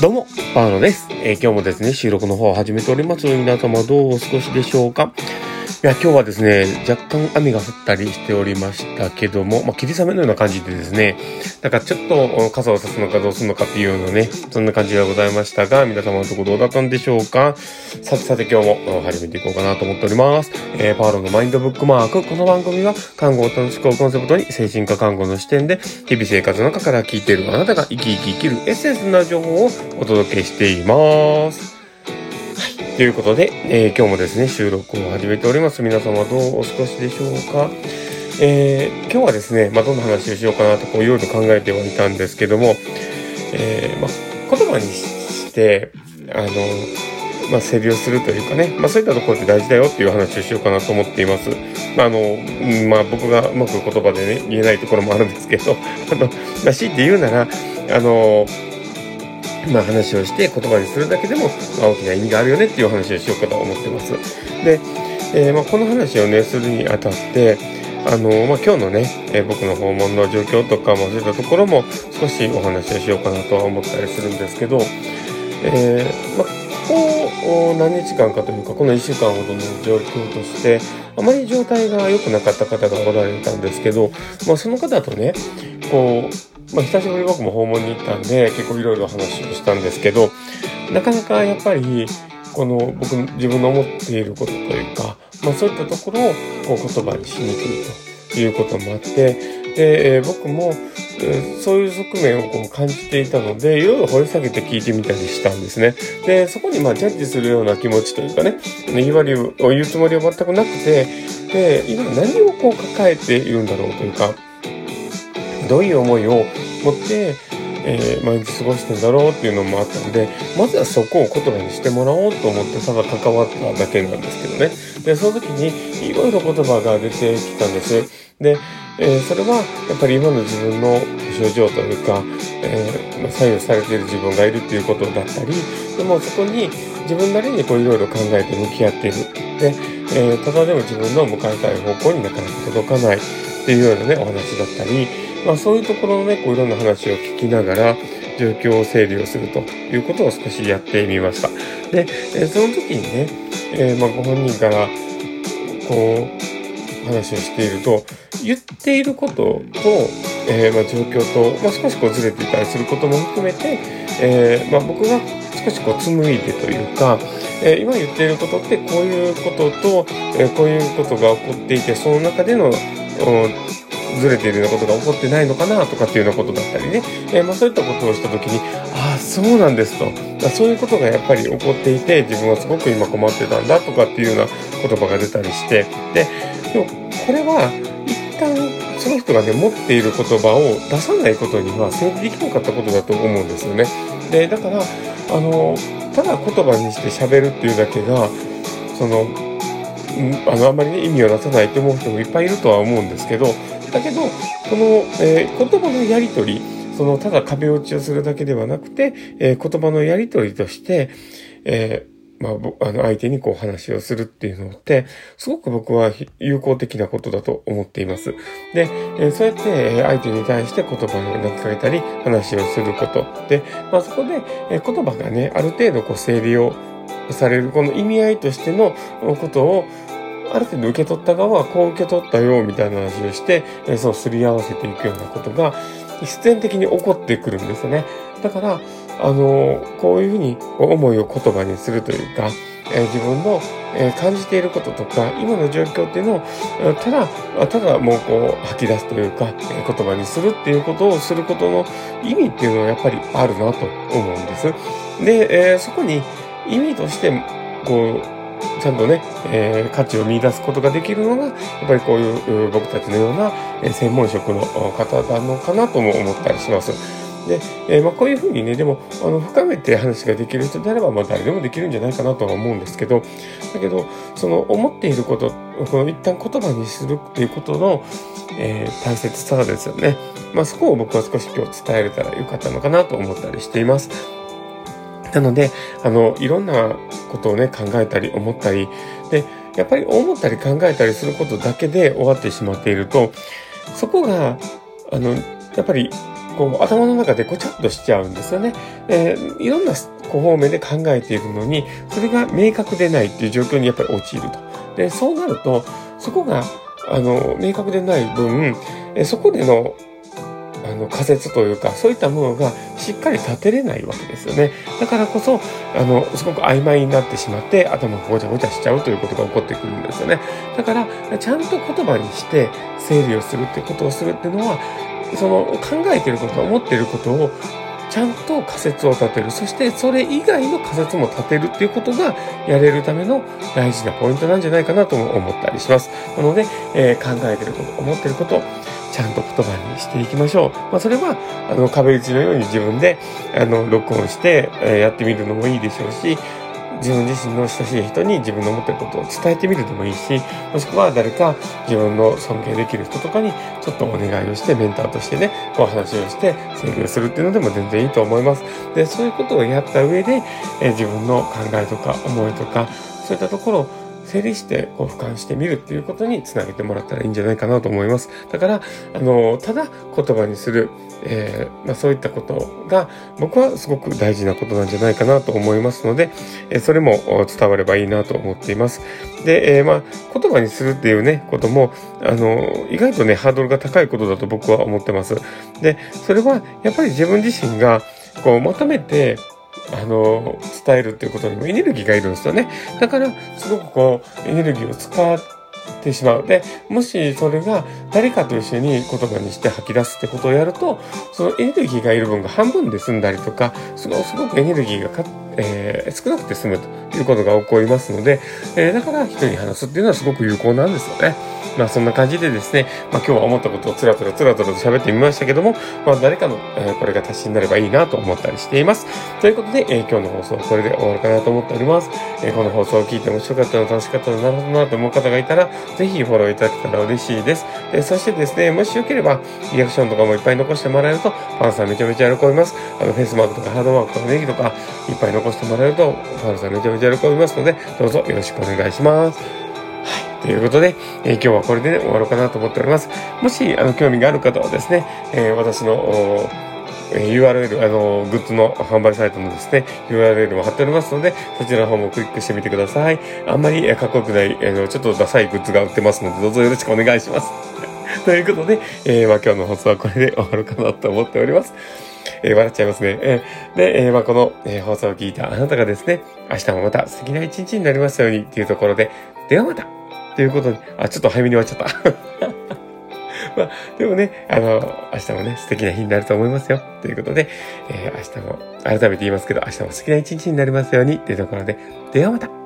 どうも、パーロです、えー、今日もですね、収録の方を始めております。皆様どうお過ごしでしょうかいや、今日はですね、若干雨が降ったりしておりましたけども、まあ、霧雨のような感じでですね、なんかちょっと傘を差すのかどうするのかっていうようなね、そんな感じがございましたが、皆様のところどうだったんでしょうか？さてさて今日も始めていこうかなと思っております。えー、パーロのマインドブックマーク。この番組は、看護を楽しくコンセプトに、精神科看護の視点で、日々生活の中から聞いているあなたが生き生き生きるエッセンスな情報をお届けしています。ということで、えー、今日もですね、収録を始めております。皆様どうお過ごしでしょうか？えー、今日はですね、まあ、どんな話をしようかなと、こう、いろいろ考えてはいたんですけども、えー、まあ、言葉にして、あの、まあ、整理をするというかね、まあ、そういったところって大事だよっていう話をしようかなと思っています。まあ、あの、まあ、僕がうまく言葉でね、言えないところもあるんですけど、あの、まあ、強いて言うなら、あの、まあ、話をして言葉にするだけでも、まあ、大きな意味があるよねっていう話をしようかと思ってます。で、えー、まあ、この話をね、するにあたって、あのまあ、今日のね、えー、僕の訪問の状況とか、まあ、そういったところも少しお話をしようかなとは思ったりするんですけど、えー、まあ、こう何日間かというかこの1週間ほどの状況としてあまり状態が良くなかった方がおられたんですけど、まあ、その方とねこうまあ、久しぶり僕も訪問に行ったんで、結構いろいろ話をしたんですけど、なかなかやっぱり、この僕、自分の思っていることというか、まあそういったところをこう言葉にしにくいということもあって、で、えー、僕も、えー、そういう側面をこう感じていたので、いろいろ掘り下げて聞いてみたりしたんですね。で、そこにまあジャッジするような気持ちというかね、言い割りを言うつもりは全くなくて、で、今何をこう抱えているんだろうというか、どういう思いを持って、えー、毎日過ごしてんだろうっていうのもあったんで、まずはそこを言葉にしてもらおうと思ってただ関わっただけなんですけどね。で、その時にいろいろ言葉が出てきたんです。で、えー、それはやっぱり今の自分の症状というか、えー、左右されている自分がいるっていうことだったり、でもそこに自分なりにこういろいろ考えて向き合っている。で、えー、ただでも自分の向かいたい方向になかなか届かないっていうようなね、お話だったり、まあ、そういうところのね、こういろんな話を聞きながら、状況を整理をするということを少しやってみました。で、えその時にね、えー、ま、ご本人から、こう、話をしていると、言っていることと、えー、ま、状況と、まあ、少しこうずれていたりすることも含めて、えー、ま、僕が少しこう紡いでというか、え今言っていることってこういうことと、えこういうことが起こっていて、その中でのずれているようなことが起こってないのかなとかっていうようなことだったりね、えー、まあ、そういったことをした時にああそうなんですと、まあ、そういうことがやっぱり起こっていて自分はすごく今困ってたんだとかっていうような言葉が出たりして。ででもこれは一旦その人がね持っている言葉を出さないことには成立できなかったことだと思うんですよね。でだからあのただ言葉にして喋るっていうだけがそのあのあんまりね意味を出さないと思う人もいっぱいいるとは思うんですけどだけど、この、えー、言葉のやりとり、その、ただ壁打ちをするだけではなくて、えー、言葉のやりとりとして、えー、まあ、あの、相手にこう話をするっていうのって、すごく僕は有効的なことだと思っています。で、え、そうやって相手に対して言葉を投げかけたり、話をすること。で、まあそこで、え、言葉がね、ある程度こう整理をされる、この意味合いとしてのことを、ある程度受け取った側はこう受け取ったよみたいな話をして、えそうすり合わせていくようなことが必然的に起こってくるんですよね。だから、あの、こういうふうに思いを言葉にするというか、え自分の、え感じていることとか、今の状況っていうのを、ただ、ただもうこう吐き出すというか、え言葉にするっていうことをすることの意味っていうのはやっぱりあるなと思うんです。で、えそこに意味として、こう、ちゃんとね、えー、価値を見出すことができるのが、やっぱりこういう僕たちのような専門職の方なのかなとも思ったりします。で、えー、まあ、こういうふうにね、でも、あの、深めて話ができる人であれば、まあ、誰でもできるんじゃないかなとは思うんですけど、だけど、その、思っていること、この一旦言葉にするっていうことの、えー、大切さですよね。まあ、そこを僕は少し今日伝えれたらよかったのかなと思ったりしています。なので、あの、いろんなことをね、考えたり思ったり、で、やっぱり思ったり考えたりすることだけで終わってしまっていると、そこが、あの、やっぱりこう、頭の中でごちゃっとしちゃうんですよね。えー、いろんな方面で考えているのに、それが明確でないっていう状況にやっぱり陥ると。で、そうなると、そこが、あの、明確でない分、えそこでのの仮説というかそういったものがしっかり立てれないわけですよね。だからこそあのすごく曖昧になってしまって頭がごちゃごちゃしちゃうということが起こってくるんですよね。だからちゃんと言葉にして整理をするっていうことをするっていうのはその考えてること思っていることをちゃんと仮説を立てる。そしてそれ以外の仮説も立てるっていうことがやれるための大事なポイントなんじゃないかなとも思ったりします。なので、えー、考えてること、思ってること、ちゃんと言葉にしていきましょう。まあ、それは、あの、壁打ちのように自分で、あの、録音して、えー、やってみるのもいいでしょうし、自分自身の親しい人に自分の思ってることを伝えてみるでもいいし、もしくは誰か自分の尊敬できる人とかにちょっとお願いをして、メンターとしてね、こう話をして請求するっていうのでも全然いいと思います。で、そういうことをやった上で、え、自分の考えとか思いとか、そういったところを整理してこう俯瞰してみるっていうことにつなげてもらったらいいんじゃないかなと思います。だから、あの、ただ言葉にする、えー、まあ、そういったことが僕はすごく大事なことなんじゃないかなと思いますので、えー、それも伝わればいいなと思っています。で、えー、まあ、言葉にするっていうね、ことも、あの、意外とね、ハードルが高いことだと僕は思ってます。で、それはやっぱり自分自身がこうまとめてあの、伝えるっていうことにもエネルギーがいるんですよね。だから、すごくこう、エネルギーを使っててしまう。で、もしそれが誰かと一緒に言葉にして吐き出すってことをやると、そのエネルギーがいる分が半分で済んだりとか、すごくエネルギーがか、えー、少なくて済むということが起こりますので、えー、だから人に話すっていうのはすごく有効なんですよね。まあそんな感じでですね、まあ今日は思ったことをつらつらつらつらと喋ってみましたけども、まあ誰かの、えー、これが足しになればいいなと思ったりしています。ということで、えー、今日の放送はこれで終わるかなと思っております。えー、この放送を聞いて面白かったの楽しかったのなるほどなと思う方がいたら、ぜひフォローいただけたら嬉しいです。えそしてですね、もしよければ、リアクションとかもいっぱい残してもらえると、パンさんめちゃめちゃ喜びます。あの、フェイスマークとかハードマークとかネギとか、いっぱい残してもらえると、パンさんめちゃめちゃ喜びますので、どうぞよろしくお願いします。ということで、えー、今日はこれで、ね、終わろうかなと思っております。もし、あの、興味がある方はですね、えー、私の、URL、あの、グッズの販売サイトのですね、URL も貼っておりますので、そちらの方もクリックしてみてください。あんまりかっこよくない、あの、ちょっとダサいグッズが売ってますので、どうぞよろしくお願いします。ということで、えー、まあ今日の放送はこれで終わるかなと思っております。えー、笑っちゃいますね。えー、で、えー、まあこの、え、放送を聞いたあなたがですね、明日もまた素敵な一日になりますようにっていうところで、ではまたということで、あ、ちょっと早めに終わっちゃった。まあ、でもね、あの、明日もね、素敵な日になると思いますよ。ということで、えー、明日も、改めて言いますけど、明日も素敵な一日になりますように、というところで、ではまた